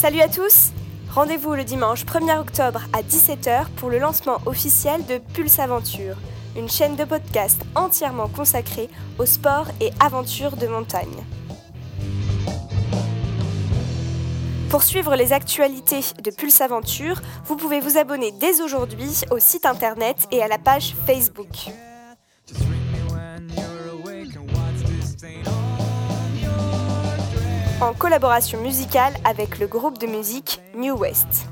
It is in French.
Salut à tous Rendez-vous le dimanche 1er octobre à 17h pour le lancement officiel de Pulse Aventure, une chaîne de podcast entièrement consacrée au sport et aventures de montagne. Pour suivre les actualités de Pulse Aventure, vous pouvez vous abonner dès aujourd'hui au site internet et à la page Facebook. En collaboration musicale avec le groupe de musique New West.